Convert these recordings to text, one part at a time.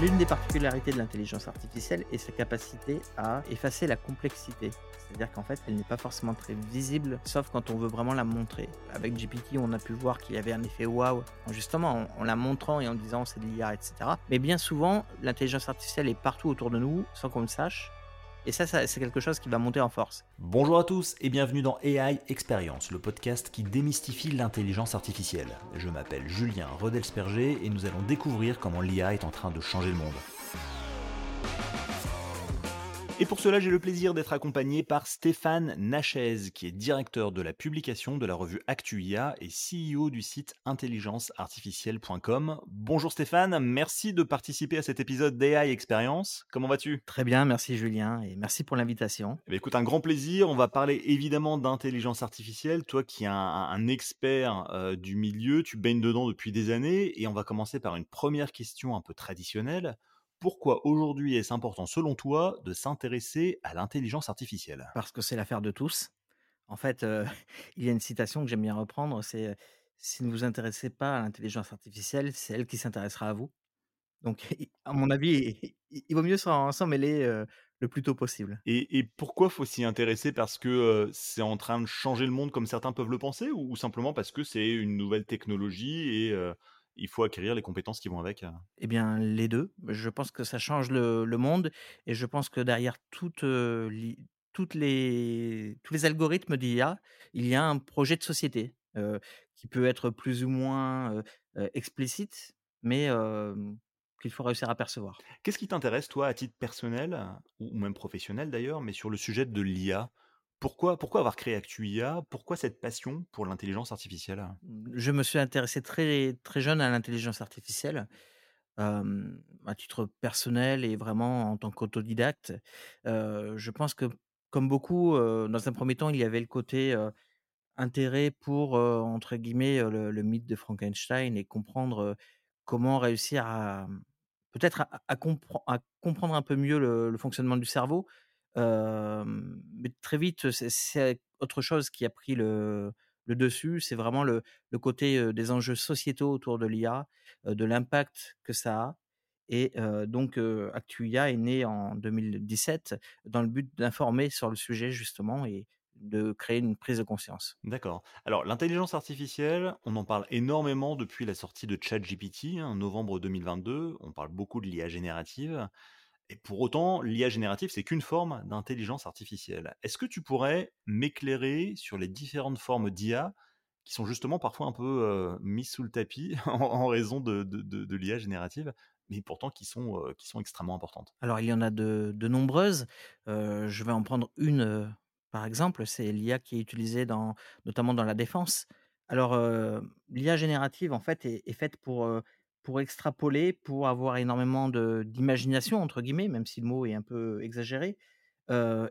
L'une des particularités de l'intelligence artificielle est sa capacité à effacer la complexité. C'est-à-dire qu'en fait, elle n'est pas forcément très visible, sauf quand on veut vraiment la montrer. Avec GPT, on a pu voir qu'il y avait un effet waouh, justement en, en la montrant et en disant c'est de l'IA, etc. Mais bien souvent, l'intelligence artificielle est partout autour de nous sans qu'on le sache. Et ça, c'est quelque chose qui va monter en force. Bonjour à tous et bienvenue dans AI Experience, le podcast qui démystifie l'intelligence artificielle. Je m'appelle Julien Rodelsperger et nous allons découvrir comment l'IA est en train de changer le monde. Et pour cela, j'ai le plaisir d'être accompagné par Stéphane Nachez, qui est directeur de la publication de la revue ActuIA et CEO du site intelligenceartificielle.com. Bonjour Stéphane, merci de participer à cet épisode d'AI Experience. Comment vas-tu? Très bien, merci Julien et merci pour l'invitation. Eh écoute, un grand plaisir. On va parler évidemment d'intelligence artificielle. Toi qui es un, expert euh, du milieu, tu baignes dedans depuis des années et on va commencer par une première question un peu traditionnelle pourquoi aujourd'hui est-ce important selon toi de s'intéresser à l'intelligence artificielle? Parce que c'est l'affaire de tous. En fait, euh, il y a une citation que j'aime bien reprendre, c'est si ne vous intéressez pas à l'intelligence artificielle, c'est elle qui s'intéressera à vous. Donc, à mon avis, il, vaut mieux s'en mêler euh, le plus tôt possible. Et, pourquoi faut s'y intéresser? Parce que euh, c'est en train de changer le monde comme certains peuvent le penser, ou, simplement parce que c'est une nouvelle technologie et il faut acquérir les compétences qui vont avec euh. Eh bien, les deux. Je pense que ça change le, monde et je pense que derrière toutes, toutes les, tous les algorithmes d'IA, il y a un projet de société qui peut être plus ou moins explicite, mais qu'il faut réussir à percevoir. Qu'est-ce qui t'intéresse, toi, à titre personnel, ou même professionnel d'ailleurs, mais sur le sujet de l'IA pourquoi, avoir créé ActuIA Pourquoi cette passion pour l'intelligence artificielle? Je me suis intéressé très, très jeune à l'intelligence artificielle, à titre personnel et vraiment en tant qu'autodidacte. je pense que, comme beaucoup, dans un premier temps, il y avait le côté intérêt pour, entre guillemets, le, mythe de Frankenstein et comprendre comment réussir à peut-être à, comprendre un peu mieux le fonctionnement du cerveau mais très vite, c'est autre chose qui a pris le, dessus. C'est vraiment le, le, côté des enjeux sociétaux autour de l'IA, de l'impact que ça a. Et donc, ActuIA est né en 2017 dans le but d'informer sur le sujet justement et de créer une prise de conscience. D'accord. Alors, l'intelligence artificielle, on en parle énormément depuis la sortie de ChatGPT en novembre 2022. On parle beaucoup de l'IA générative. Et pour autant, l'IA générative, c'est qu'une forme d'intelligence artificielle. Est-ce que tu pourrais m'éclairer sur les différentes formes d'IA qui sont justement parfois un peu euh, mises sous le tapis en, raison de, l'IA générative, mais pourtant qui sont, euh, qui sont extrêmement importantes? Alors, il y en a de, nombreuses. Euh, je vais en prendre une, par exemple, c'est l'IA qui est utilisée dans, notamment dans la défense. Alors, l'IA générative, en fait, est faite pour pour extrapoler, pour avoir énormément d'imagination, entre guillemets, même si le mot est un peu exagéré.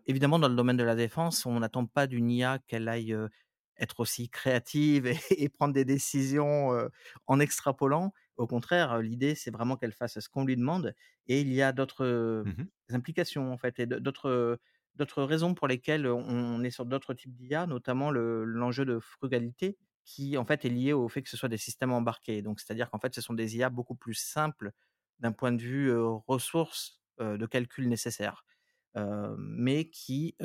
évidemment, dans le domaine de la défense, on n'attend pas d'une IA qu'elle aille être aussi créative et, prendre des décisions en extrapolant. Au contraire, l'idée, c'est vraiment qu'elle fasse ce qu'on lui demande. Et il y a d'autres mmh implications, en fait, et d'autres d'autres raisons pour lesquelles on est sur d'autres types d'IA, notamment l'enjeu de frugalité qui en fait est lié au fait que ce soit des systèmes embarqués. Donc c'est-à-dire qu'en fait ce sont des IA beaucoup plus simples d'un point de vue ressources de calcul nécessaires, mais qui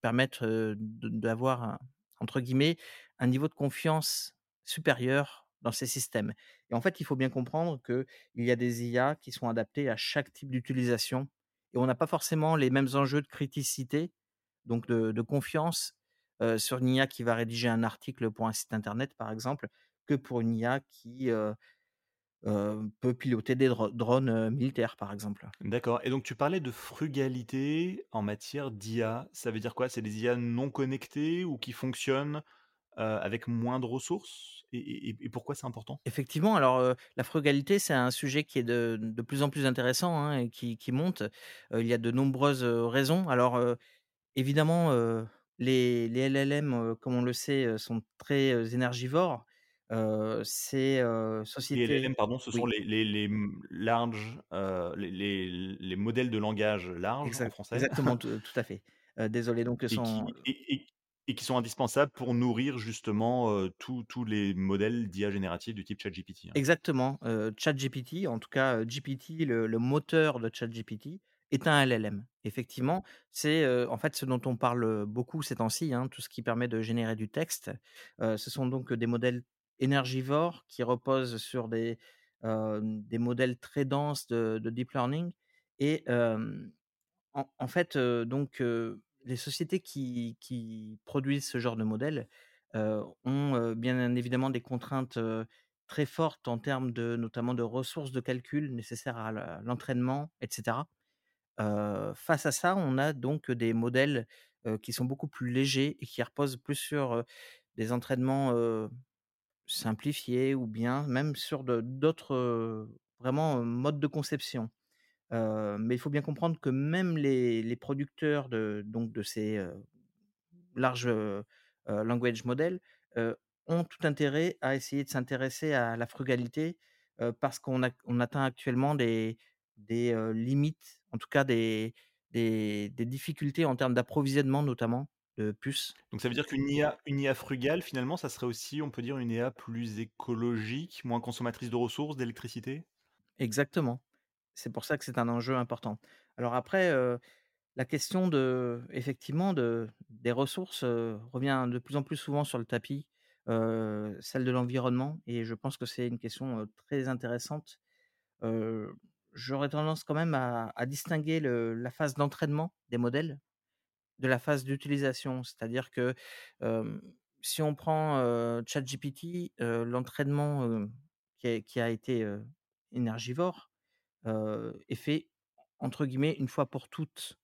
permettent d'avoir entre guillemets un niveau de confiance supérieur dans ces systèmes. Et en fait, il faut bien comprendre qu'il y a des IA qui sont adaptées à chaque type d'utilisation et on n'a pas forcément les mêmes enjeux de criticité, donc de confiance sur une IA qui va rédiger un article pour un site internet, par exemple, que pour une IA qui peut piloter des drones militaires, par exemple. D'accord. Et donc tu parlais de frugalité en matière d'IA. Ça veut dire quoi? C'est des IA non connectées ou qui fonctionnent avec moins de ressources? Et, pourquoi c'est important? Effectivement, alors la frugalité, c'est un sujet qui est de, de plus en plus intéressant hein, et qui, qui monte. il y a de nombreuses raisons. Alors évidemment, les, les LLM, comme on le sait, sont très énergivores. c'est société. Les LLM, pardon, ce sont les, les, les larges, les, les, modèles de langage larges en français. Exactement, tout, à fait. désolé, donc et, sont... qui, Et qui sont indispensables pour nourrir justement, tous les modèles d'IA générative du type ChatGPT, hein? Exactement, ChatGPT, en tout cas, GPT, le le moteur de ChatGPT est un LLM. Effectivement, c'est, en fait, ce dont on parle, beaucoup ces temps-ci, hein, tout ce qui permet de générer du texte. Ce sont donc des modèles énergivores qui reposent sur des, modèles très denses de de deep learning et en fait, donc les sociétés qui qui produisent ce genre de modèles, ont, bien évidemment des contraintes, très fortes en termes de notamment de ressources de calcul nécessaires à l'entraînement et cetera. Heu, face à ça, on a donc des modèles, qui sont beaucoup plus légers et qui reposent plus sur, des entraînements, simplifiés ou bien même sur d'autres, vraiment, modes de conception. Mais il faut bien comprendre que même les producteurs de donc de ces, larges, language models, ont tout intérêt à essayer de s'intéresser à la frugalité, parce qu'on atteint actuellement des des, limites, en tout cas des des des difficultés en termes d'approvisionnement notamment de puces? Donc ça veut dire qu'une IA une IA frugale finalement, ça serait aussi, on peut dire, une IA plus écologique, moins consommatrice de ressources, d'électricité? Exactement. C'est pour ça que c'est un enjeu important. Alors après, la question de effectivement de des ressources, revient de plus en plus souvent sur le tapis, celle de l'environnement et je pense que c'est une question, très intéressante. J'aurais tendance quand même à distinguer la phase d'entraînement des modèles, de la phase d'utilisation. C'est-à-dire que, si on prend, ChatGPT, l'entraînement, qui a été, énergivore, est fait entre guillemets «une fois pour toutes».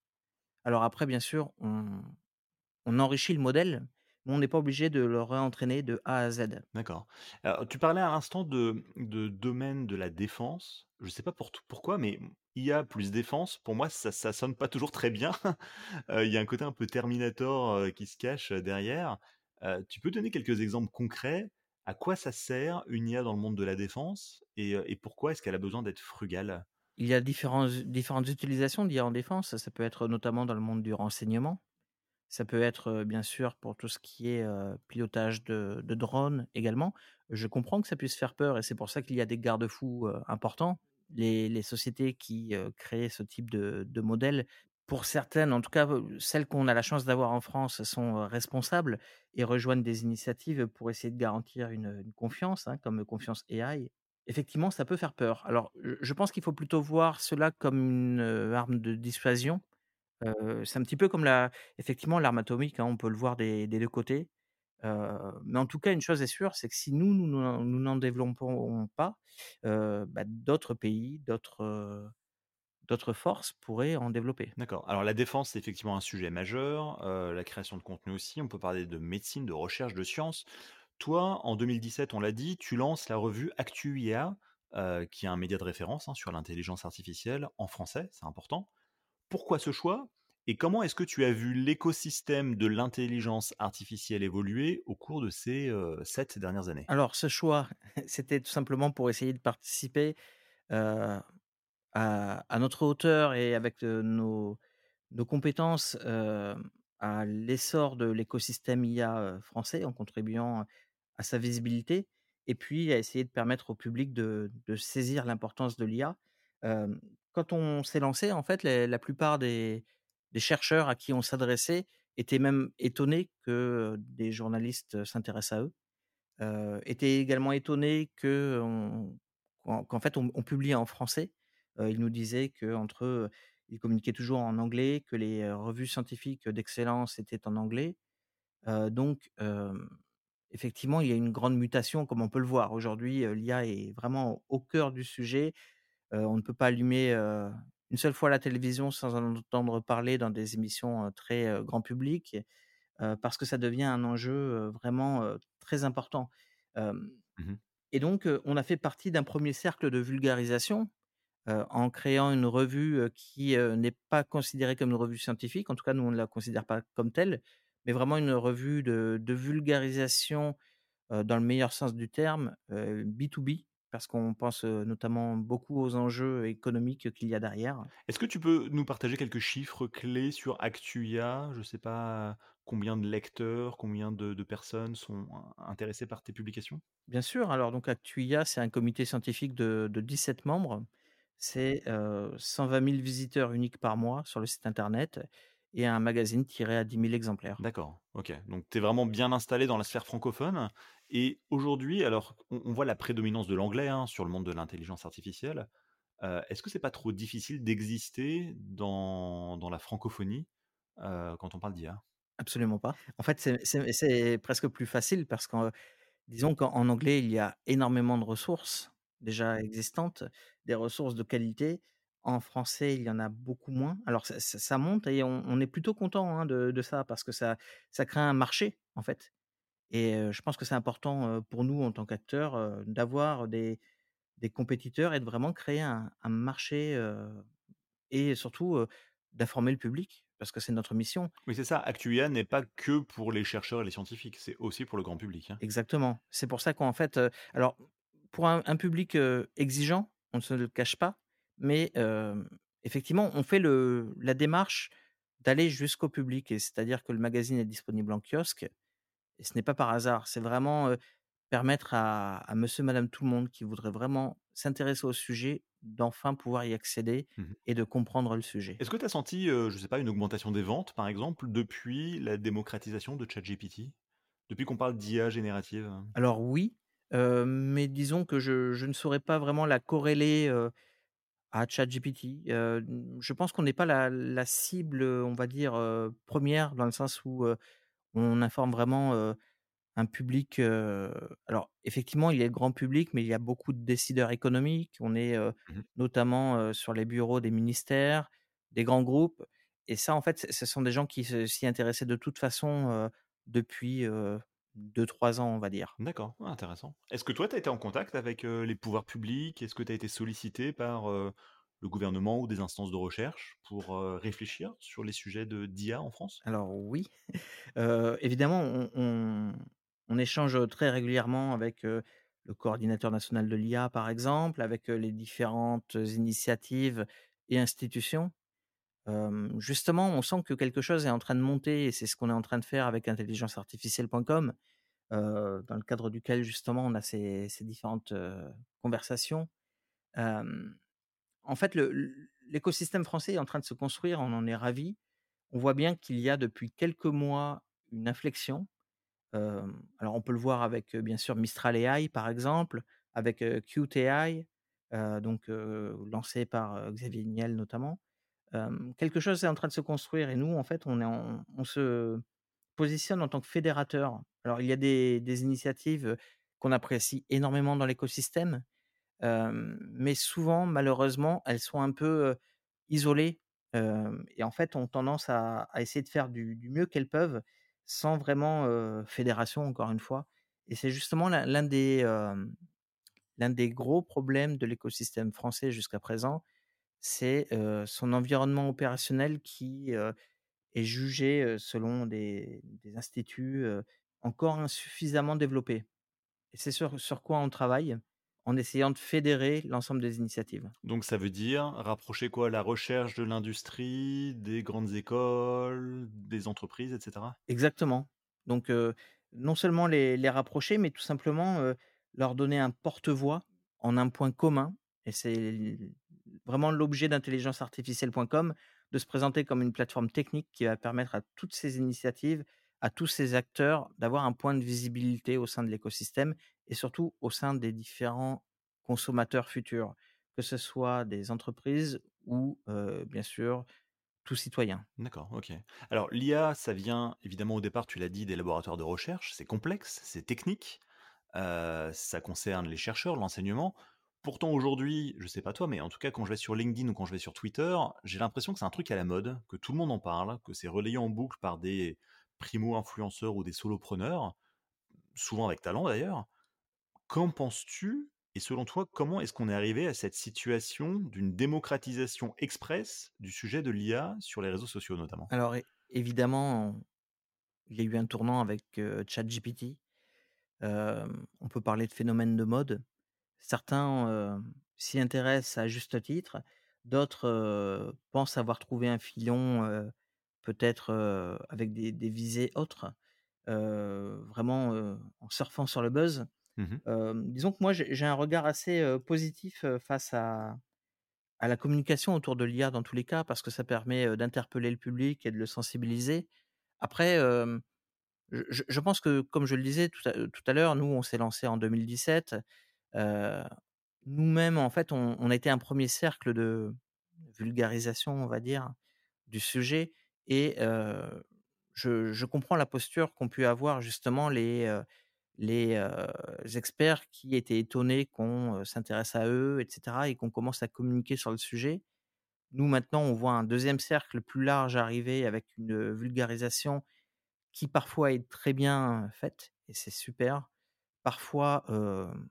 Alors après bien sûr, on enrichit le modèle, mais on n'est pas obligé de le réentraîner de A à Z. D'accord. Tu parlais à l'instant de domaine de la défense. Je sais pas pourquoi, mais IA plus défense, pour moi, ça ça sonne pas toujours très bien. Heu, il y a un côté un peu Terminator, heu, qui se cache, heu, derrière. Tu peux donner quelques exemples concrets? À quoi ça sert une IA dans le monde de la défense et pourquoi est-ce qu'elle a besoin d'être frugale? Il y a différentes utilisations d'IA en défense. Ça peut être notamment dans le monde du renseignement. Ça peut être, bien sûr pour tout ce qui est, pilotage de de drones également. Je comprends que ça puisse faire peur et c'est pour ça qu'il y a des garde-fous, importants. Les sociétés qui, créent ce type de modèles, pour certaines, en tout cas, celles qu'on a la chance d'avoir en France sont, responsables et rejoignent des initiatives pour essayer de garantir une, confiance, hein, comme Confiance AI. Effectivement, ça peut faire peur. Alors, je pense qu'il faut plutôt voir cela comme une, arme de dissuasion c'est un petit peu comme la effectivement l'arme atomique, hein, on peut le voir des 2 côtés. Mais en tout cas, une chose est sûre, c'est que si nous, nous n'en développons pas, bah, d'autres pays, d'autres, forces pourraient en développer. D'accord. Alors la défense, c'est effectivement un sujet majeur, la création de contenu aussi. On peut parler de médecine, de recherche, de sciences. Toi, en 2017, on l'a dit, tu lances la revue Actu IA, qui est un média de référence, hein, sur l'intelligence artificielle en français, c'est important. Pourquoi ce choix? Et comment est-ce que tu as vu l'écosystème de l'intelligence artificielle évoluer au cours de ces, 7 dernières années? Alors ce choix, c'était tout simplement pour essayer de participer, à notre hauteur et avec, nos compétences, à l'essor de l'écosystème IA, français en contribuant à sa visibilité et puis à essayer de permettre au public de saisir l'importance de l'IA. Quand on s'est lancé, en fait, la plupart des des chercheurs à qui on s'adressait étaient même étonnés que, des journalistes, s'intéressent à eux, étaient également étonnés qu'en fait on on publie en français. Ils nous disaient qu'entre eux, ils communiquaient toujours en anglais, que les, revues scientifiques d'excellence étaient en anglais. Donc, effectivement, il y a une grande mutation comme on peut le voir. Aujourd'hui, l'IA est vraiment au cœur du sujet. On ne peut pas allumer, une seule fois la télévision sans en entendre parler dans des émissions, très, grand public, parce que ça devient un enjeu, vraiment, très important. Mmh et donc, on a fait partie d'un premier cercle de vulgarisation en créant une revue, qui, n'est pas considérée comme une revue scientifique. En tout cas, nous, on ne la considère pas comme telle, mais vraiment une revue de de vulgarisation, dans le meilleur sens du terme, heu, B2B. Parce qu'on pense, notamment beaucoup aux enjeux économiques qu'il y a derrière. Est-ce que tu peux nous partager quelques chiffres clés sur Actua? Je sais pas combien de lecteurs, combien de de personnes sont intéressées par tes publications? Bien sûr, alors donc Actua, c'est un comité scientifique de de 17 membres. C'est, heu, 120 000 visiteurs uniques par mois sur le site internet et un magazine tiré à 10 000 exemplaires. D'accord, OK. Donc tu es vraiment bien installé dans la sphère francophone et aujourd'hui, alors on voit la prédominance de l'anglais, hein, sur le monde de l'intelligence artificielle. Heu, est-ce que c'est pas trop difficile d'exister dans dans la francophonie, heu, quand on parle d'IA? Absolument pas. En fait, c'est presque plus facile parce que, disons qu'en en anglais, il y a énormément de ressources déjà existantes, des ressources de qualité. En français, il y en a beaucoup moins. Alors ça monte et on on est plutôt content, hein, de de ça parce que ça ça crée un marché, en fait et je pense que c'est important, pour nous en tant qu'acteurs, d'avoir des des compétiteurs et de vraiment créer un un marché, et surtout, d'informer le public parce que c'est notre mission. Oui, c'est ça, Actua n'est pas que pour les chercheurs et les scientifiques, c'est aussi pour le grand public, hein? Exactement. C'est pour ça qu'en fait, alors pour un un public, exigeant, on ne se le cache pas, mais effectivement, on fait le la démarche d'aller jusqu'au public c'est-à-dire que le magazine est disponible en kiosque et ce n'est pas par hasard. C'est vraiment, permettre à à monsieur, madame, tout le monde qui voudrait vraiment s'intéresser au sujet, d'enfin pouvoir y accéder Mmh et de comprendre le sujet. Est-ce que tu as senti, je sais pas, une augmentation des ventes, par exemple, depuis la démocratisation de ChatGPT? Depuis qu'on parle d'IA générative? Alors oui, mais disons que je je ne saurais pas vraiment la corréler, à ChatGPT. Je pense qu'on n'est pas la la cible, on va dire, 1 dans le sens où, on informe vraiment, un public, alors effectivement, il y a le grand public, mais il y a beaucoup de décideurs économiques. On est, Mmh notamment, sur les bureaux des ministères, des grands groupes et ça, en fait, ce ce sont des gens qui se s'y intéressaient de toute façon, depuis, heu, 2-3 ans, on va dire. D'accord, ah intéressant. Est-ce que toi, tu as été en contact avec, les pouvoirs publics? Est-ce que tu as été sollicité par, le gouvernement ou des instances de recherche pour, heu, réfléchir sur les sujets de d'IA en France? Alors oui, heu, évidemment, on échange, très régulièrement avec, heu, le coordinateur national de l'IA, par exemple, avec, les différentes initiatives et institutions. Justement, on sent que quelque chose est en train de monter et c'est ce qu'on est en train de faire avec intelligenceartificielle.com, dans le cadre duquel justement on a ces différentes, conversations. En fait, l'écosystème français est en train de se construire, on en est ravis. On voit bien qu'il y a depuis quelques mois une inflexion. Hem, alors on peut le voir avec, heu, bien sûr Mistral AI par exemple, avec, heu, Qt AI, heu, donc lancé par, Xavier Niel notamment. Quelque chose est en train de se construire et nous en fait on se positionne en tant que fédérateur. Alors il y a des initiatives, qu'on apprécie énormément dans l'écosystème, mais souvent malheureusement elles sont un peu, isolées, et en fait ont tendance à essayer de faire du mieux qu'elles peuvent, sans vraiment, fédération encore une fois et c'est justement l'un des, l'un des gros problèmes de l'écosystème français jusqu'à présent, c'est, son environnement opérationnel qui, est jugé, selon des des instituts, encore insuffisamment développé et c'est sur quoi on travaille, en essayant de fédérer l'ensemble des initiatives. Donc ça veut dire rapprocher quoi? La recherche de l'industrie, des grandes écoles, des entreprises et cetera? Exactement. Donc, heu, non seulement les les rapprocher, mais tout simplement, heu, leur donner un porte-voix en un point commun et c'est vraiment l'objet d'intelligenceartificielle.com, de se présenter comme une plateforme technique qui va permettre à toutes ces initiatives, à tous ces acteurs d'avoir un point de visibilité au sein de l'écosystème et surtout au sein des différents consommateurs futurs, que ce soit des entreprises ou, bien sûr, tout citoyen. D'accord, OK. Alors l'IA, ça vient évidemment au départ, tu l'as dit, des laboratoires de recherche, c'est complexe, c'est technique, ça concerne les chercheurs, l'enseignement. Pourtant aujourd'hui, je sais pas toi, mais en tout cas quand je vais sur LinkedIn ou quand je vais sur Twitter, j'ai l'impression que c'est un truc à la mode, que tout le monde en parle, que c'est relayé en boucle par des primo-influenceurs ou des solopreneurs, souvent avec talent d'ailleurs. Qu'en penses-tu? Et selon toi, comment est-ce qu'on est arrivé à cette situation d'une démocratisation express du sujet de l'IA sur les réseaux sociaux notamment? Alors évidemment, il y a eu un tournant avec, ChatGPT. On peut parler de phénomène de mode. certains, s'y intéressent à juste titre, d'autres, pensent avoir trouvé un filon, peut-être, avec des des visées autres, vraiment, en surfant sur le buzz. Mmh disons que moi j'ai un regard assez, positif, face à à la communication autour de l'IA dans tous les cas, parce que ça permet, d'interpeller le public et de le sensibiliser. Après, je je pense que comme je le disais tout à tout à l'heure, nous on s'est lancé en 2017, heu, nous-mêmes en fait on on a été un 1er cercle de vulgarisation on va dire, du sujet et je je comprends la posture qu'ont pu avoir justement les, les, experts qui étaient étonnés qu'on, s'intéresse à eux et cetera et qu'on commence à communiquer sur le sujet. Nous maintenant on voit un 2e cercle plus large arriver avec une, vulgarisation qui parfois est très bien faite et c'est super. Parfois, hem,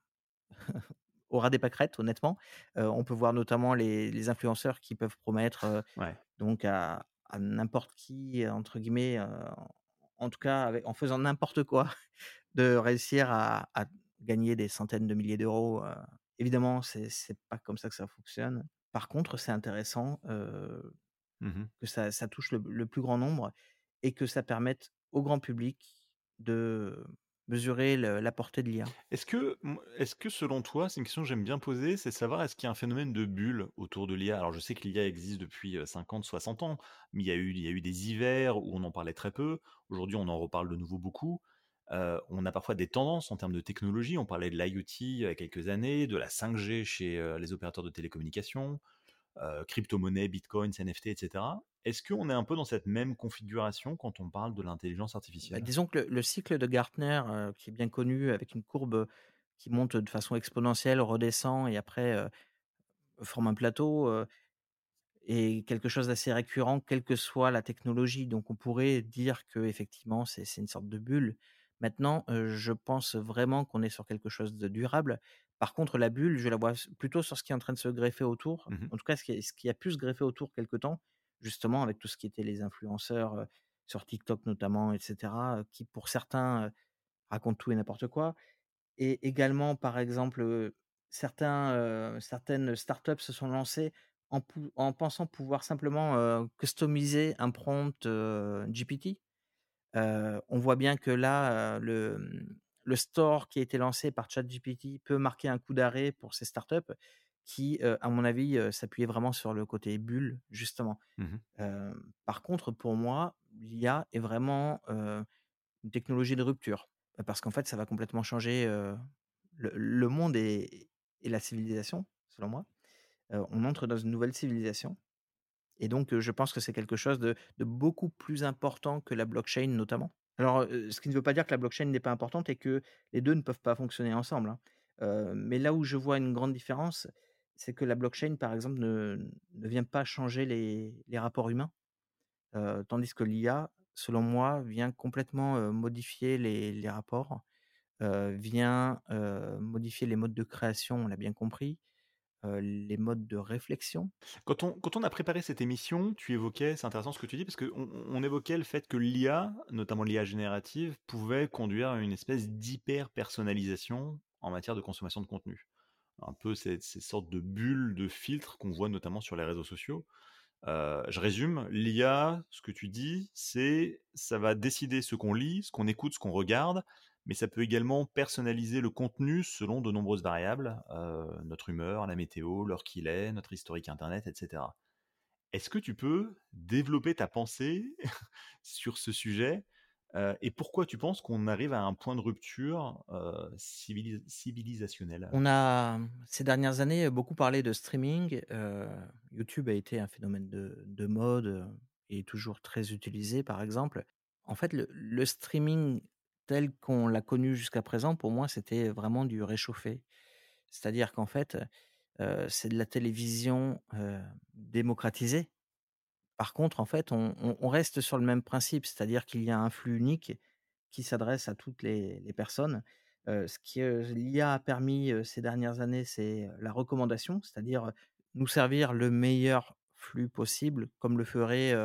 au ras des pâquerettes honnêtement. On peut voir notamment les les influenceurs qui peuvent promettre, Ouais. donc à à «n'importe qui» entre guillemets, en tout cas avec en faisant n'importe quoi, de réussir à à gagner des centaines de milliers d'euros, évidemment c'est pas comme ça que ça fonctionne. Par contre c'est intéressant, Mmh mh. que ça ça touche le le plus grand nombre et que ça permette au grand public de mesurer la portée de l'IA. Est-ce que m est-ce que selon toi, c'est une question que j'aime bien poser, c'est savoir est-ce qu'il y a un phénomène de bulle autour de l'IA? Alors je sais que l'IA existe depuis, heu, 50-60 ans, mais il y a eu il y a eu des hivers où on en parlait très peu. Aujourd'hui on en reparle de nouveau beaucoup. On a parfois des tendances en termes de technologie. On parlait de l'IoT il y a quelques années, de la 5G chez, les opérateurs de télécommunications, heu, cryptomonnaies, bitcoins, NFT et cetera. Est-ce qu'on est un peu dans cette même configuration quand on parle de l'intelligence Bah, artificielle? disons que le le cycle de Gartner, heu, qui est bien connu avec une courbe, qui monte de façon exponentielle, redescend et après, heu, forme un plateau, est quelque chose d'assez récurrent, quelle que soit la technologie. Donc on pourrait dire qu'effectivement c'est c'est une sorte de bulle. Maintenant, je pense vraiment qu'on est sur quelque chose de durable. Par contre la bulle, je la vois plutôt sur ce qui est en train de se greffer autour. Mmh mh. En tout cas ce qui est ce qui a pu se greffer autour quelque temps, justement avec tout ce qui était les influenceurs, sur TikTok notamment et cetera, heu, qui pour certains, racontent tout et n'importe quoi. Et également par exemple, certains, certaines startups se sont lancées en pensant pouvoir simplement, customiser un prompt, GPT. On voit bien que là, le, mmh, le store qui a été lancé par ChatGPT peut marquer un coup d'arrêt pour ces startups qui, heu, à mon avis, heu, s'appuyaient vraiment sur le côté bulle justement. Mmh mh. Hem, par contre pour moi, l'IA est vraiment, heu, une technologie de rupture. Parce qu'en fait ça va complètement changer, le le monde et et la civilisation, selon moi. On entre dans une nouvelle civilisation et donc je pense que c'est quelque chose de de beaucoup plus important que la blockchain notamment. Alors, ce qui ne veut pas dire que la blockchain n'est pas importante et que les 2 ne peuvent pas fonctionner ensemble, hein. Mais là où je vois une grande différence, c'est que la blockchain par exemple ne ne vient pas changer les les rapports humains. Tandis que l'IA, selon moi, vient complètement, modifier les les rapports, vient, modifier les modes de création, on l'a bien compris, les modes de réflexion? Quand on a préparé cette émission, tu évoquais c'est intéressant ce que tu dis parce qu'on on évoquait le fait que l'IA, notamment l'IA générative, pouvait conduire à une espèce d'hyper personnalisation en matière de consommation de contenu. Un peu ces ces sortes de bulles, de filtres qu'on voit notamment sur les réseaux sociaux. Je résume, l'IA, ce que tu dis, c'est ça va décider ce qu'on lit, ce qu'on écoute, ce qu'on regarde, mais ça peut également personnaliser le contenu selon de nombreuses variables, heu, notre humeur, la météo, l'heure qu'il est, notre historique internet et cetera. Est-ce que tu peux développer ta pensée sur ce sujet? Heu, et pourquoi tu penses qu'on arrive à un point de rupture, civili civilisationnel? On a, mmh, ces dernières années, heu, beaucoup parlé de streaming. YouTube a été un phénomène de de mode, et toujours très utilisé par exemple. En fait le streaming tel qu'on l'a connu jusqu'à présent, pour moi c'était vraiment du réchauffé. C'est-à-dire qu'en fait, c'est de la télévision, démocratisée. Par contre en fait on reste sur le même principe, c'est-à-dire qu'il y a un flux unique qui s'adresse à toutes les personnes. Ce que l'IA a permis, ces dernières années, c'est, la recommandation, c'est-à-dire, nous servir le meilleur flux possible comme le ferait,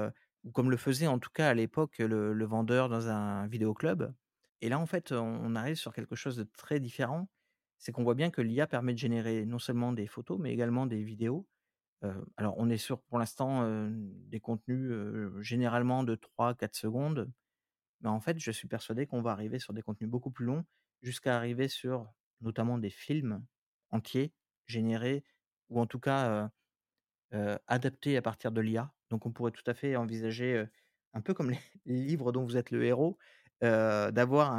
ou comme le faisait en tout cas à l'époque le le vendeur dans un vidéo club. Et là en fait on arrive sur quelque chose de très différent. c'est qu'on voit bien que l'IA permet de générer non seulement des photos, mais également des vidéos. Heu, alors on est sur pour l'instant, heu, des contenus, heu, généralement de 3-4 secondes, mais en fait, je suis persuadé qu'on va arriver sur des contenus beaucoup plus longs, jusqu'à arriver sur notamment des films entiers générés ou en tout cas, adaptés à partir de l'IA. Donc on pourrait tout à fait envisager, un peu comme les livres dont vous êtes le héros, heu, d'avoir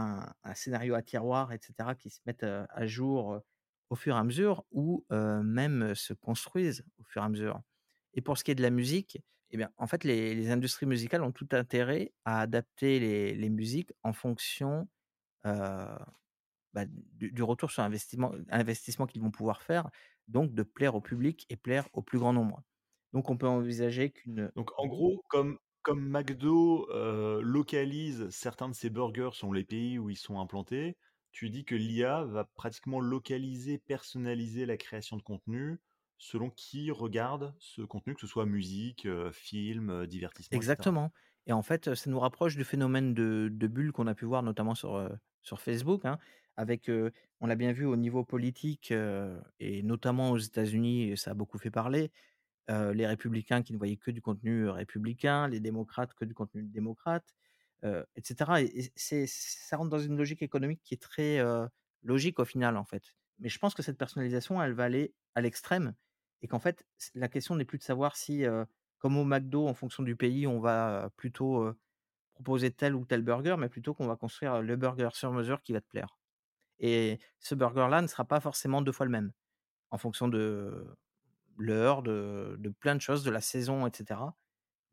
un scénario à tiroir et cetera qui se mettent, heu, à jour, au fur et à mesure ou même se construisent au fur et à mesure. Et pour ce qui est de la musique, et bien, en fait, les industries musicales ont tout intérêt à adapter les musiques en fonction, bah, du du retour sur investissement investissement qu'ils vont pouvoir faire, donc de plaire au public et plaire au plus grand nombre. Donc on peut envisager qu'une Donc en gros, comme comme McDo, localise certains de ses burgers selon les pays où ils sont implantés, tu dis que l'IA va pratiquement localiser, personnaliser la création de contenu selon qui regarde ce contenu, que ce soit musique, heu, film, divertissement exactement. Et en fait, ça nous rapproche du phénomène de de bulle qu'on a pu voir notamment sur, sur Facebook, hein, avec, on l'a bien vu au niveau politique, et notamment aux États-Unis, ça a beaucoup fait parler, heu, les républicains qui ne voyaient que du contenu, républicain, les démocrates que du contenu démocrate, heu et cetera et ça rentre dans une logique économique qui est très, logique au final, en fait. Mais je pense que cette personnalisation, elle va aller à l'extrême et qu'en fait, la question n'est plus de savoir si, comme au McDo, en fonction du pays, on va, plutôt, proposer tel ou tel burger, mais plutôt qu'on va construire le burger sur mesure qui va te plaire et ce burger-là ne sera pas forcément 2 fois le même, en fonction de l'heure, de de plein de choses, de la saison et cetera.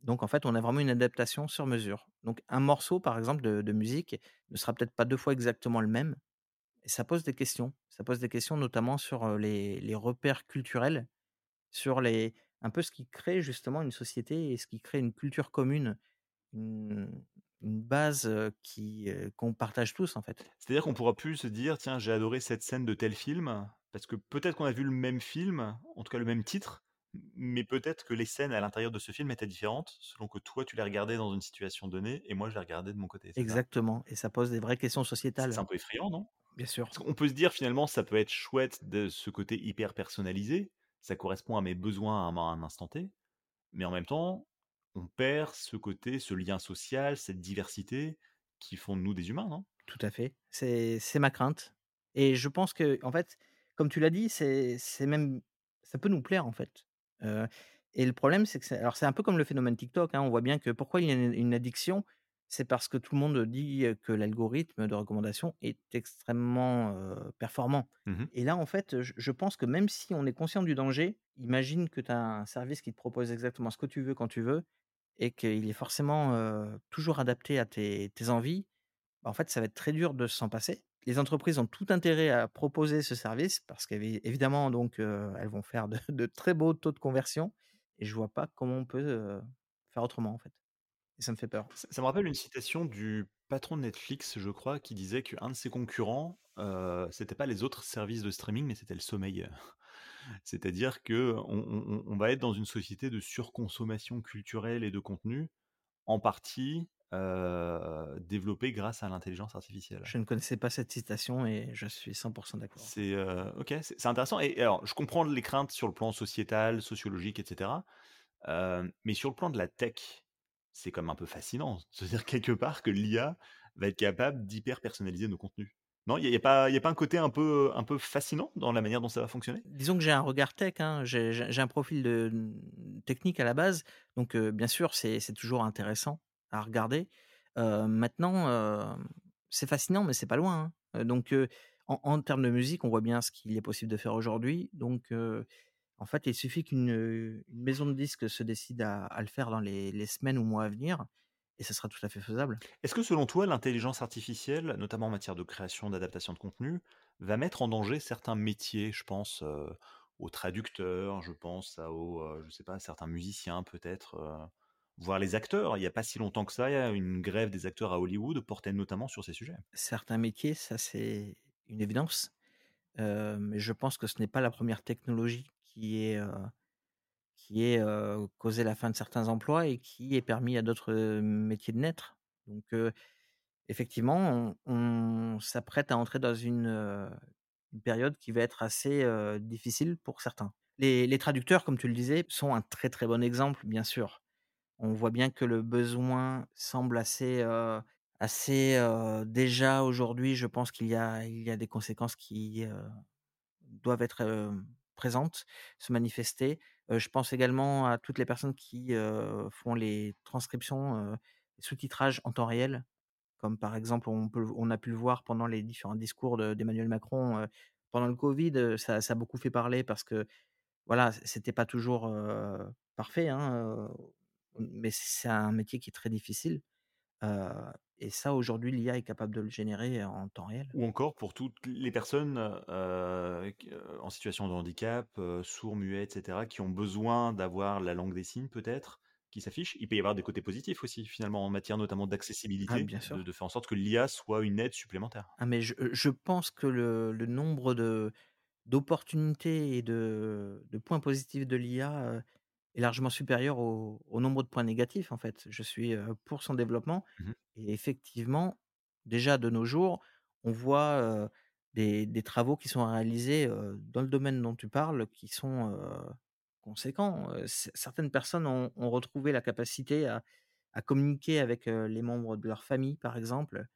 Donc en fait, on a vraiment une adaptation sur mesure. Donc un morceau, par exemple, de musique ne sera peut-être pas 2 fois exactement le même et ça pose des questions. Ça pose des questions notamment sur, les les repères culturels, sur les un peu ce qui crée justement une société et ce qui crée une culture commune, une une base, qui, qu'on partage tous, en fait. C'est-à-dire qu'on pourra plus se dire: «Tiens, j'ai adoré cette scène de tel film», parce que peut-être qu'on a vu le même film, en tout cas le même titre, mais peut-être que les scènes à l'intérieur de ce film étaient différentes, selon que toi tu les regardais dans une situation donnée et moi je les regardais de mon côté? Exactement et ça pose des vraies questions C'est c'est sociétales. un peu effrayant, non? Bien sûr. Parce qu'on peut se dire finalement ça peut être chouette de ce côté hyper personnalisé, ça correspond à mes besoins à un instant T, mais en même temps, on perd ce côté, ce lien social, cette diversité qui font de nous des humains, non? Tout à fait. C'est c'est ma crainte et je pense que en fait, comme tu l'as dit, c'est même ça peut nous plaire, en fait, et le problème, c'est que c'est alors c'est un peu comme le phénomène TikTok, hein. On voit bien que pourquoi il y a une une addiction, c'est parce que tout le monde dit, que l'algorithme de recommandation est extrêmement, performant Mmh et là, en fait, je je pense que même si on est conscient du danger, imagine que tu as un service qui te propose exactement ce que tu veux, quand tu veux et qu'il est forcément, toujours adapté à tes tes envies. Bah, en fait, ça va être très dur de s'en passer. Les entreprises ont tout intérêt à proposer ce service parce qu'évidemment, donc, elles vont faire de très beaux taux de conversion et je vois pas comment on peut, faire autrement, en fait et ça me fait peur. Ça me rappelle une citation du patron de Netflix, je crois, qui disait qu'un de ses concurrents, heu, c'était pas les autres services de streaming, mais c'était le sommeil. C'est-à-dire qu'on on on on va être dans une société de surconsommation culturelle et de contenu, en partie, heu, développée grâce à l'intelligence artificielle. Je ne connaissais pas cette citation et je suis 100% d'accord. C'est, heu, OK, c'est intéressant et alors je comprends les craintes sur le plan sociétal, sociologique et cetera, hem, mais sur le plan de la tech, c'est quand même un peu fascinant. de Se dire quelque part que l'IA va être capable d'hyper personnaliser nos contenus. Non, il y a y a pas y a pas un côté un peu, un peu fascinant dans la manière dont ça va fonctionner? Disons que j'ai un regard tech, hein, j'ai un profil de, technique à la base, donc heu, bien sûr, c'est c'est toujours intéressant à regarder. Maintenant, c'est fascinant, mais c'est pas loin, hein. Donc en termes de musique, on voit bien ce qu'il est possible de faire aujourd'hui, donc en fait, il suffit qu'une, maison de disques se décide à à le faire dans les semaines ou mois à venir et ce sera tout à fait faisable. Est-ce que selon toi, l'intelligence artificielle, notamment en matière de création, d'adaptation de contenu, va mettre en danger certains métiers? Je pense, aux traducteurs, je pense à aux, je sais pas, certains musiciens peut-être, voire les acteurs. Il n'y a pas si longtemps que ça, une grève des acteurs à Hollywood portait notamment sur ces sujets. Certains métiers, ça, c'est une évidence, heu, mais je pense que ce n'est pas la première technologie qui est, heu Qui est, heu, causé la fin de certains emplois et qui est permis à d'autres, métiers de naître. Donc, effectivement, on s'apprête à entrer dans une, période qui va être assez, difficile pour certains. Les les traducteurs, comme tu le disais, sont un très, très bon exemple, bien sûr. On voit bien que le besoin semble assez, heu, assez, heu, déjà aujourd'hui, je pense qu'il y a y a des conséquences qui, heu, doivent être, présentes, se manifester. Je pense également à toutes les personnes qui, font les transcriptions, heu, sous-titrage en temps réel, comme par exemple on peut on a pu le voir pendant les différents discours de d'Emmanuel Macron, pendant le covid, ça a beaucoup fait parler parce que voilà, c'était pas toujours, parfait, hein, mais c'est un métier qui est très difficile, et ça aujourd'hui l'IA est capable de le générer en temps réel. Ou encore pour toutes les personnes, en situation de handicap, sourds, muets et cetera, qui ont besoin d'avoir la langue des signes peut-être, qui s'affiche. Il peut y avoir des côtés positifs aussi finalement en matière notamment Ah d'accessibilité, bien de sûr. de faire en sorte que l'IA soit une aide supplémentaire. Ah mais je, pense que le le nombre de d'opportunités et de de points positifs de l'IA, est largement supérieur au au nombre de points négatifs en fait. Je suis, pour son développement Mmh mh. et effectivement, déjà de nos jours, on voit, des des travaux qui sont réalisés, dans le domaine dont tu parles, qui sont, conséquents. Certaines personnes ont ont retrouvé la capacité à à communiquer avec, les membres de leur famille, par exemple,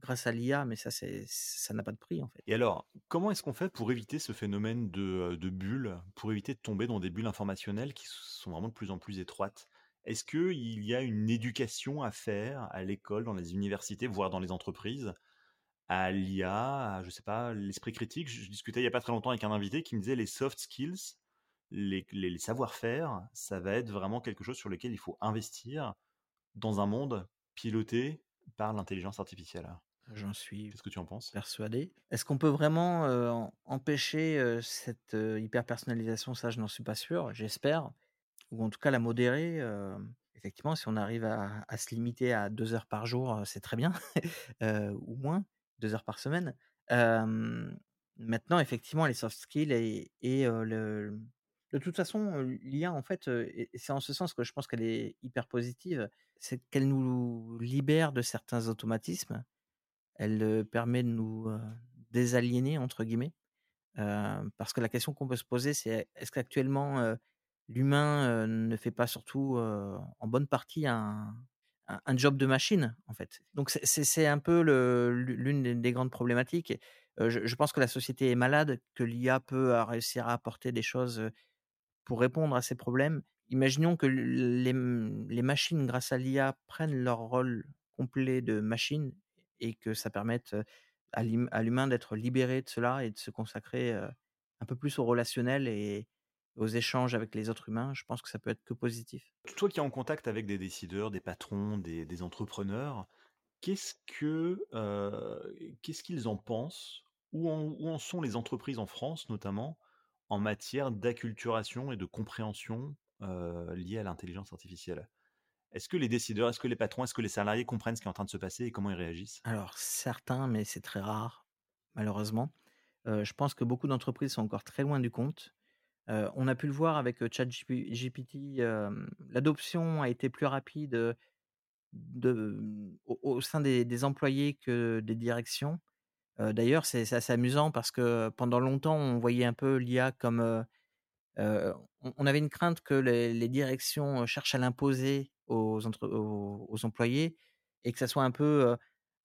grâce à l'IA, mais ça ça n'a pas de prix en fait. Et alors, comment est-ce qu'on fait pour éviter ce phénomène de, heu, de bulle, pour éviter de tomber dans des bulles informationnelles qui sont vraiment de plus en plus étroites? Est-ce qu'il y a une éducation à faire à l'école, dans les universités, voire dans les entreprises, à l'IA, à je sais pas, l'esprit critique? Je discutais il y a pas très longtemps avec un invité qui me disait les soft skills, les savoir-faire, ça va être vraiment quelque chose sur lequel il faut investir dans un monde piloté par l'intelligence artificielle. J'en suis Qu'est-ce que tu en penses? persuadé. Est-ce qu'on peut vraiment, empêcher, cette, heu, hyper personnalisation? Ça, je n'en suis pas sûr, j'espère ou en tout cas la modérer, effectivement, si on arrive à à se limiter à 2 heures par jour, c'est très bien, ou moins, 2 heures par semaine. Maintenant effectivement les soft skills et le de toute façon, l'IA en fait, et c'est en ce sens que je pense qu'elle est hyper positive, c'est qu'elle nous libère de certains automatismes. Elle, permet de nous, «désaliéner» entre guillemets. Parce que la question qu'on peut se poser, c'est est-ce qu'actuellement, l'humain, ne fait pas surtout, en bonne partie un job de machine, en fait? Donc c'est un peu l'une des des grandes problématiques je je pense que la société est malade, que l'IA peut, réussir à apporter des choses, pour répondre à ces problèmes. Imaginons que les, machines, grâce à l'IA, prennent leur rôle complet de machine et que ça permette, à l'hum à l'humain d'être libéré de cela et de se consacrer, un peu plus au relationnel et aux échanges avec les autres humains. Je pense que ça peut être que positif. Toi qui es en contact avec des décideurs, des patrons, des entrepreneurs, qu'est-ce qu'ils en pensent? Où en où en sont les entreprises en France, notamment, en matière d'acculturation et de compréhension, liée à l'intelligence artificielle? Est-ce que les décideurs, est-ce que les patrons, est-ce que les salariés comprennent ce qui est en train de se passer et comment ils réagissent? Alors certains, mais c'est très rare, malheureusement. Heu, je pense que beaucoup d'entreprises sont encore très loin du compte. On a pu le voir avec, heu, ChatGP GPT, hem, l'adoption a été plus rapide, mmh, au sein des employés que des directions. D'ailleurs, c'est assez amusant parce que pendant longtemps, on voyait un peu l'IA comme, on avait une crainte que les directions, cherchent à l'imposer aux employés et que ça soit un peu,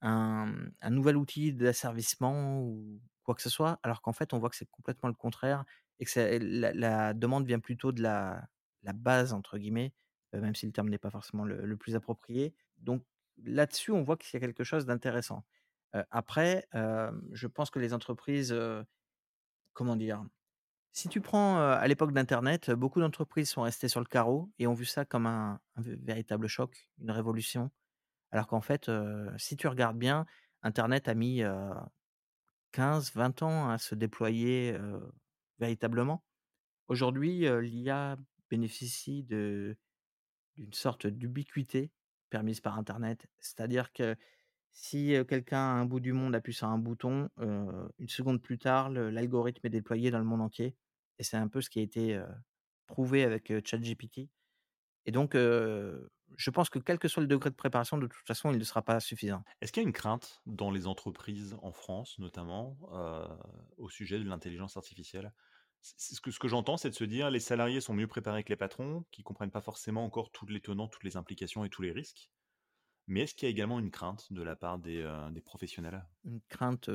un, nouvel outil d'asservissement ou quoi que ce soit. Alors qu'en fait, on voit que c'est complètement le contraire et que la demande vient plutôt de la «base» entre guillemets, même si le terme n'est pas forcément le plus approprié. Donc là-dessus, on voit qu'il y a quelque chose d'intéressant. Après, je pense que les entreprises, comment dire? Si tu prends, à l'époque d'internet, beaucoup d'entreprises sont restées sur le carreau et ont vu ça comme un un vé véritable choc, une révolution. Alors qu'en fait, si tu regardes bien, internet a mis, heu, 15-20 ans à se déployer, véritablement. Aujourd'hui, l'IA bénéficie d'une sorte d'ubiquité permise par internet. C'est-à-dire que si, quelqu'un à un bout du monde appuie sur un bouton, 1 seconde plus tard, l'algorithme est déployé dans le monde entier et c'est un peu ce qui a été, prouvé avec, ChatGPT. et donc je pense que quel que soit le degré de préparation, de toute façon, il ne sera pas suffisant. Est-ce qu'il y a une crainte dans les entreprises en France notamment, au sujet de l'intelligence artificielle? Ce que que j'entends, c'est de se dire: «Les salariés sont mieux préparés que les patrons, qui comprennent pas forcément encore tous les tenants, toutes les implications et tous les risques». Mais est-ce qu'il y a également une crainte de la part des, des professionnels? Une crainte,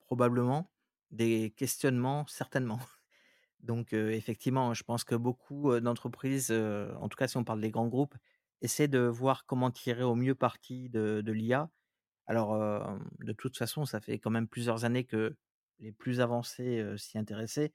probablement, des questionnements certainement. Donc effectivement, je pense que beaucoup, d'entreprises, en tout cas si on parle des grands groupes, essaient de voir comment tirer au mieux parti de l'IA. Alors, de toute façon, ça fait quand même plusieurs années que les plus avancés, s'y intéressaient.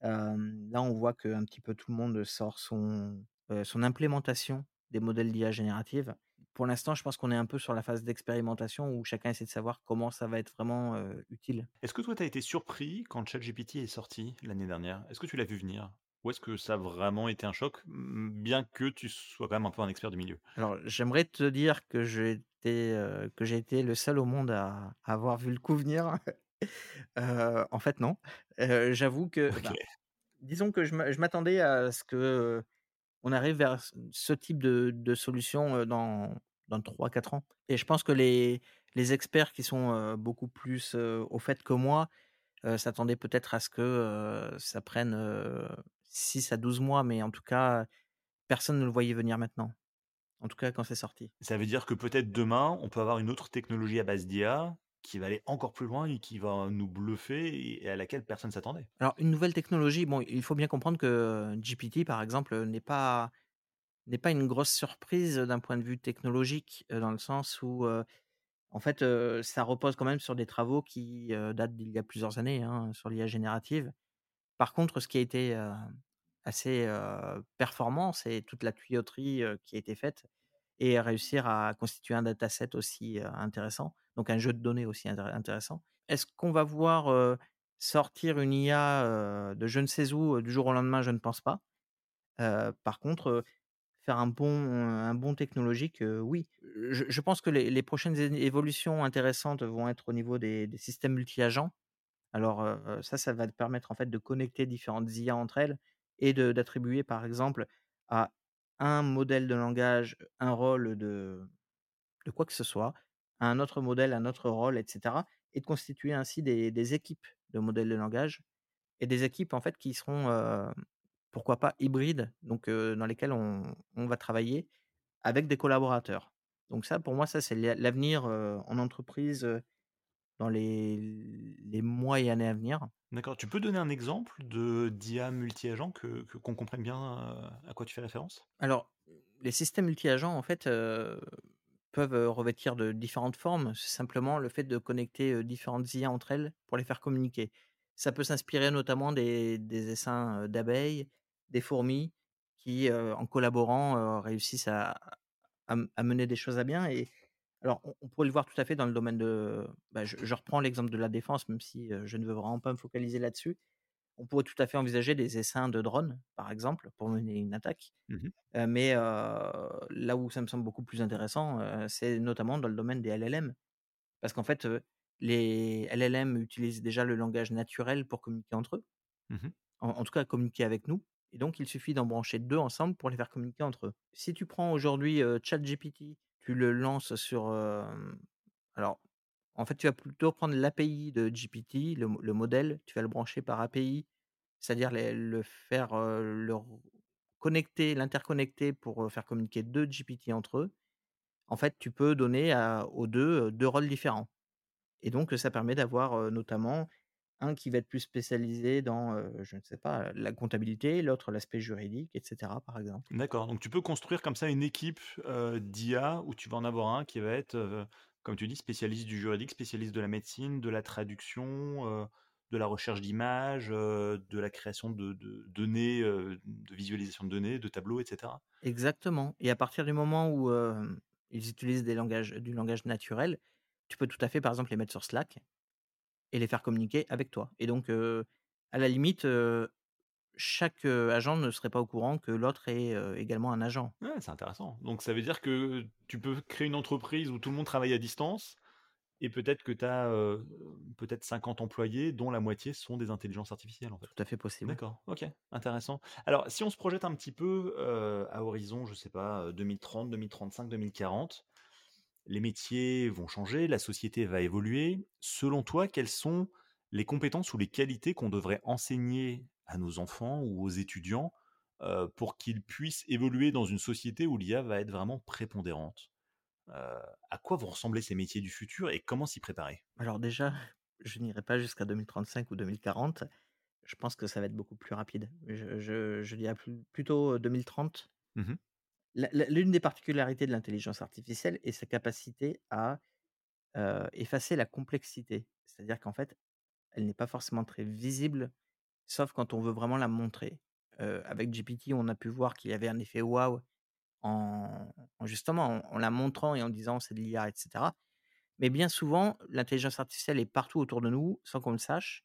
Là, on voit qu'un petit peu tout le monde sort son, son implémentation des modèles d'IA générative. Pour l'instant, je pense qu'on est un peu sur la phase d'expérimentation où chacun essaie de savoir comment ça va être vraiment, utile. Est-ce que toi, tu as été surpris quand ChatGPT est sorti l'année dernière? Est-ce que tu l'as vu venir? Ou est-ce que ça a vraiment été un choc, bien que tu sois quand même un peu un expert du milieu? Alors, j'aimerais te dire que j'ai été, heu, que j'ai été le seul au monde à à avoir vu le coup venir. Heu, en fait, non. J'avoue que, OK. ben, disons que je m'a je m'attendais à ce que, on arrive vers ce type de de solution, dans dans trois quatre ans et je pense que les les experts qui sont, beaucoup plus, au fait que moi, s'attendaient peut-être à ce que, ça prenne, heu, 6 à 12 mois, mais en tout cas, personne ne le voyait venir maintenant. En tout cas, quand c'est sorti. Ça veut dire que peut-être demain, on peut avoir une autre technologie à base d'IA qui va aller encore plus loin et qui va nous bluffer et à laquelle personne s'attendait. Alors une nouvelle technologie, bon, il faut bien comprendre que GPT, par exemple, n'est pas n'est pas une grosse surprise d'un point de vue technologique, heu, dans le sens où, heu, en fait, heu, ça repose quand même sur des travaux qui, datent d'il y a plusieurs années, hein, sur l'IA générative. Par contre, ce qui a été, assez, performant, c'est toute la tuyauterie, qui a été faite et réussir à constituer un dataset aussi, intéressant, donc un jeu de données aussi intér intéressant. Est-ce qu'on va voir, sortir une IA, de je ne sais où, du jour au lendemain? Je ne pense pas. Par contre, faire un bond un bond technologique, oui. Je pense que les prochaines évolutions intéressantes vont être au niveau des systèmes multi-agents. Alors, ça, ça va permettre en fait de connecter différentes IA entre elles et d'attribuer par exemple à un modèle de langage, un rôle de de quoi que ce soit, un autre modèle, un autre rôle et cetera et de constituer ainsi des équipes de modèles de langage et des équipes en fait qui seront, heu, pourquoi pas hybrides, donc dans lesquelles on va travailler avec des collaborateurs. Donc ça, pour moi, ça c'est l'a l'avenir, en entreprise, dans les les mois et années à venir. D'accord, tu peux donner un exemple de d'IA multi-agent que qu'on comprenne bien, heu, à quoi tu fais référence? Alors, les systèmes multi-agents, en fait, heu, peuvent, heu, revêtir de différentes formes. C'est simplement le fait de connecter, différentes IA entre elles pour les faire communiquer. Ça peut s'inspirer notamment des des essaims, d'abeilles, des fourmis qui, en collaborant, réussissent à à à mener des choses à bien et alors on on pourrait le voir tout à fait dans le domaine de bah, je je reprends l'exemple de la défense, même si, je ne veux vraiment pas me focaliser là-dessus. On pourrait tout à fait envisager des essaims de drones, par exemple, pour mener une attaque. Mmh mais là où ça me semble beaucoup plus intéressant, c'est notamment dans le domaine des LLM. Parce qu'en fait, les LLM utilisent déjà le langage naturel pour communiquer entre eux, Mmh en en tout cas communiquer avec nous et donc il suffit d'en brancher 2 ensemble pour les faire communiquer entre eux. Si tu prends aujourd'hui, ChatGPT, le lances sur, alors en fait, tu vas plutôt prendre l'API de GPT, le le modèle, tu vas le brancher par API, c'est-à-dire le faire, le connecter, l'interconnecter pour, faire communiquer 2 GPT entre eux. En fait, tu peux donner à aux 2 heu, 2 rôles différents et donc ça permet d'avoir, notamment un qui va être plus spécialisé dans, je ne sais pas, la comptabilité, l'autre l'aspect juridique et cetera, par exemple. D'accord, donc tu peux construire comme ça une équipe, d'IA où tu vas en avoir un qui va être, comme tu dis, spécialiste du juridique, spécialiste de la médecine, de la traduction, de la recherche d'images, de la création de de données, de visualisation de données, de tableaux et cetera? Exactement et à partir du moment où, ils utilisent des langages du langage naturel, tu peux tout à fait, par exemple, les mettre sur Slack et les faire communiquer avec toi et donc à la limite, chaque, agent ne serait pas au courant que l'autre est, également un agent. Ouais, c'est intéressant. Donc ça veut dire que tu peux créer une entreprise où tout le monde travaille à distance Et peut-être que tu as, peut-être 50 employés dont la moitié sont des intelligences artificielles, en fait? Tout à fait possible. D'accord, OK, intéressant. Alors si on se projette un petit peu, à horizon, je sais pas, heu, 2030-2035-2040, les métiers vont changer, la société va évoluer. Selon toi, quelles sont les compétences ou les qualités qu'on devrait enseigner à nos enfants ou aux étudiants, heu, pour qu'ils puissent évoluer dans une société où l'IA va être vraiment prépondérante? Heu, à quoi vont ressembler ces métiers du futur et comment s'y préparer? Alors déjà, je n'irai pas jusqu'à 2035 ou 2040. Je pense que ça va être beaucoup plus rapide. Je je je dirais plu plutôt, heu, 2030. Mmh mh. La la l'une des particularités de l'intelligence artificielle est sa capacité à, heu, effacer la complexité. C'est-à-dire qu'en fait, elle n'est pas forcément très visible, sauf quand on veut vraiment la montrer. Heu, avec GPT, on a pu voir qu'il y avait un effet waouh en en justement, en la montrant et en disant: «C'est de l'IA» et cetera. Mais bien souvent, l'intelligence artificielle est partout autour de nous sans qu'on le sache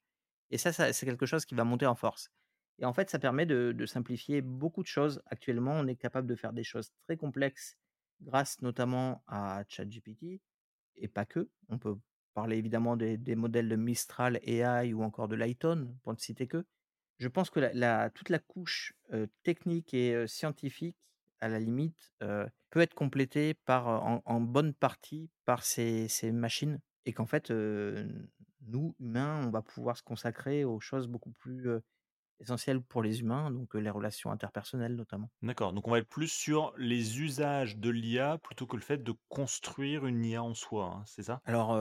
et ça c'est quelque chose qui va monter en force et en fait, ça permet de simplifier beaucoup de choses. Actuellement, on est capable de faire des choses très complexes grâce notamment à ChatGPT et pas que. On peut parler évidemment des modèles de Mistral AI ou encore de Lighton pour ne citer qu'eux. Je pense que la toute la couche, heu, technique et heu, scientifique, à la limite, heu, peut être complétée par, en en bonne partie par ces ces machines et qu'en fait, nous, humains, on va pouvoir se consacrer aux choses beaucoup plus, heu, essentielles pour les humains, donc les relations interpersonnelles notamment. D'accord, donc on va être plus sur les usages de l'IA plutôt que le fait de construire une IA en soi, hein, c'est ça? Alors,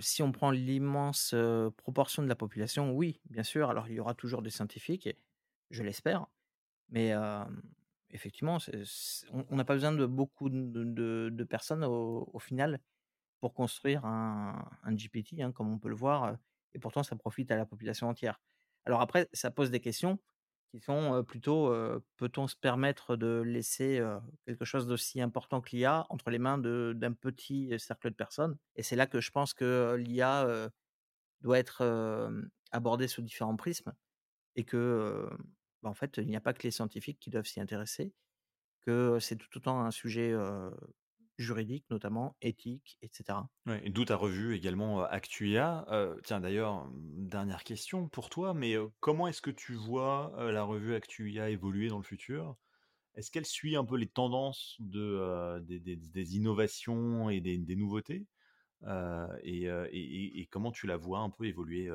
si on prend l'immense, proportion de la population, oui, bien sûr. Alors il y aura toujours des scientifiques et je l'espère, mais effectivement, c on on n'a pas besoin de beaucoup de de de personnes au au final pour construire un un GPT, hein, comme on peut le voir, et pourtant ça profite à la population entière. Alors après, ça pose des questions qui sont, plutôt, peut-on se permettre de laisser, quelque chose d'aussi important que l'IA entre les mains d'un petit cercle de personnes? Et c'est là que je pense que l'IA, doit être, abordée sous différents prismes et que, bah, en fait, il n'y a pas que les scientifiques qui doivent s'y intéresser, que c'est tout autant un sujet, heu, juridique notamment, éthique et cetera. Ouais et d'où ta revue également, Actu-IA. Tiens d'ailleurs, mmh, dernière question pour toi, mais, comment est-ce que tu vois, la revue Actu-IA évoluer dans le futur? Est-ce qu'elle suit un peu les tendances de, des des des innovations et des des nouveautés? Et comment tu la vois un peu évoluer,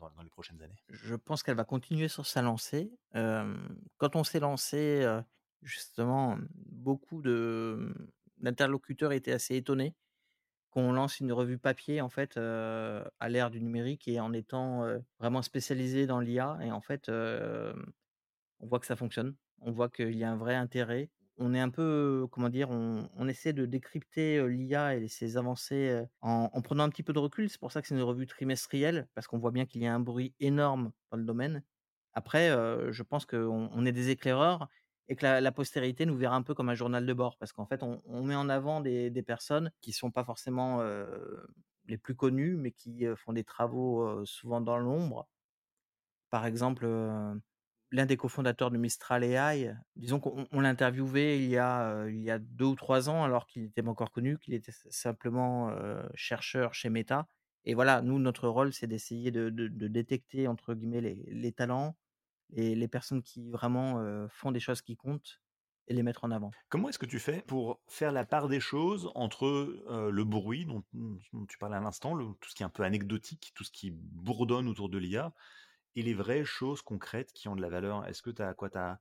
dans dans les prochaines années? Je pense qu'elle va continuer sur sa lancée. Quand on s'est lancé, justement, beaucoup de, d'interlocuteurs étaient assez étonnés qu'on lance une revue papier, en fait, à l'ère du numérique et en étant, vraiment spécialisé dans l'IA et en fait, on voit que ça fonctionne. On voit qu'il y a un vrai intérêt. On est un peu, comment dire? On essaie de décrypter, l'IA et ses avancées, en en prenant un petit peu de recul. C'est pour ça que c'est une revue trimestrielle, parce qu'on voit bien qu'il y a un bruit énorme dans le domaine. Après, je pense qu'on on est des éclaireurs et que la postérité nous verra un peu comme un journal de bord. Parce qu'en fait, on met en avant des personnes qui sont pas forcément, heu, les plus connues, mais qui, heu, font des travaux, heu, souvent dans l'ombre par exemple, l'un des cofondateurs de Mistral AI, disons qu'on interviewé il y a, il y a 2 ou 3 ans alors qu'il était pas encore connu, qu'il était simplement, heu, chercheur chez Meta et voilà, nous, notre rôle, c'est d'essayer de «détecter» entre guillemets les talents et les personnes qui vraiment, heu, font des choses qui comptent et les mettre en avant. Comment est-ce que tu fais pour faire la part des choses entre, le bruit dont tu parlais à l'instant, tout ce qui est un peu anecdotique, tout ce qui bourdonne autour de l'IA et les vraies choses concrètes qui ont de la valeur? Est-ce que tu as quoi? Tu as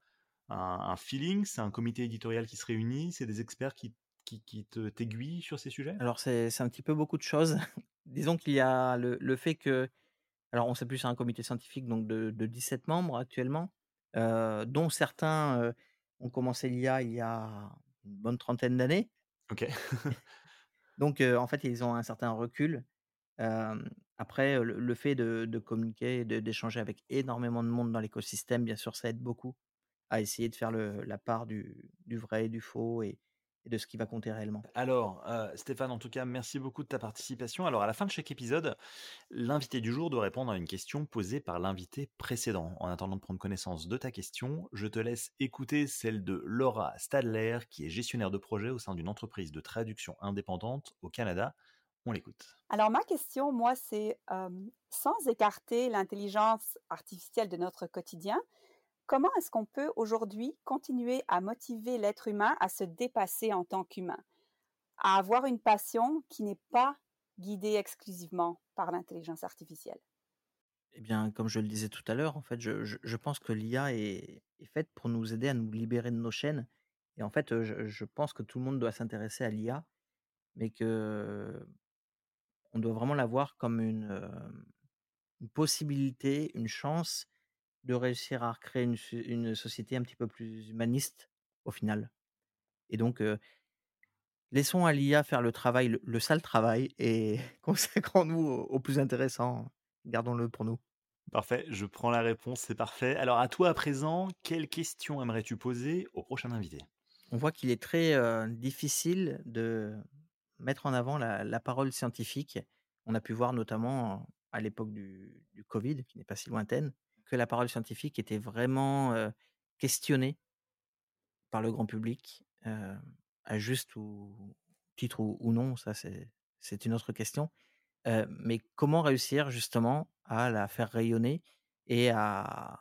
un un feeling? C'est un comité éditorial qui se réunit? C'est des experts qui qui qui t'aiguillent sur ces sujets? Alors c'est c'est un petit peu beaucoup de choses. Disons qu'il y a le le fait que alors on s'appuie sur un comité scientifique donc de de 17 membres actuellement, heu, dont certains, heu, ont commencé l'IA il y a une bonne trentaine d'années. OK. Donc heu, en fait, ils ont un certain recul. Après, le le fait de de communiquer d'échanger avec énormément de monde dans l'écosystème, bien sûr, ça aide beaucoup à essayer de faire le la part du du vrai et du faux et et de ce qui va compter réellement. Alors, heu, Stéphane, en tout cas, merci beaucoup de ta participation. Alors, à la fin de chaque épisode, l'invité du jour doit répondre à une question posée par l'invité précédent. En attendant de prendre connaissance de ta question, je te laisse écouter celle de Laura Stadler, qui est gestionnaire de projet au sein d'une entreprise de traduction indépendante au Canada. On l'écoute. Alors ma question, moi, c'est euh, sans écarter l'intelligence artificielle de notre quotidien, comment est-ce qu'on peut aujourd'hui continuer à motiver l'être humain à se dépasser en tant qu'humain, à avoir une passion qui n'est pas guidée exclusivement par l'intelligence artificielle? Eh bien, comme je le disais tout à l'heure, en fait, je, pense que l'IA est, faite pour nous aider à nous libérer de nos chaînes. Et en fait, je, pense que tout le monde doit s'intéresser à l'IA, mais que on doit vraiment la voir comme une, euh, une possibilité, une chance de réussir à recréer une, société un petit peu plus humaniste au final. Et donc, euh, laissons à l'IA faire le travail, le, le sale travail, et consacrons-nous au, au plus intéressant. Gardons-le pour nous. Parfait, je prends la réponse, c'est parfait. Alors à toi à présent, quelle question aimerais-tu poser au prochain invité? On voit qu'il est très euh, difficile de mettre en avant la, la parole scientifique. On a pu voir notamment à l'époque du, du Covid, qui n'est pas si lointaine, que la parole scientifique était vraiment questionnée par le grand public, à juste ou titre ou, non, ça c'est une autre question. Mais comment réussir justement à la faire rayonner et à,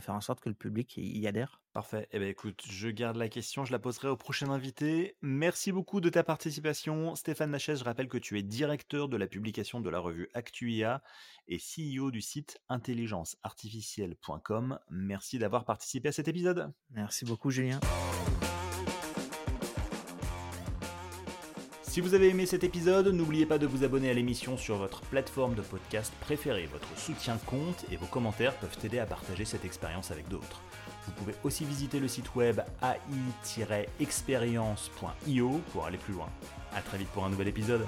faire en sorte que le public y adhère? Parfait. Eh bien, écoute, je garde la question, je la poserai au prochain invité. Merci beaucoup de ta participation. Stéphane Nachès, je rappelle que tu es directeur de la publication de la revue ActuIA et CEO du site intelligenceartificielle.com. Merci d'avoir participé à cet épisode. Merci beaucoup Julien. Si vous avez aimé cet épisode, n'oubliez pas de vous abonner à l'émission sur votre plateforme de podcast préférée. Votre soutien compte et vos commentaires peuvent aider à partager cette expérience avec d'autres. Vous pouvez aussi visiter le site web ai-experience.io pour aller plus loin. A très vite pour un nouvel épisode.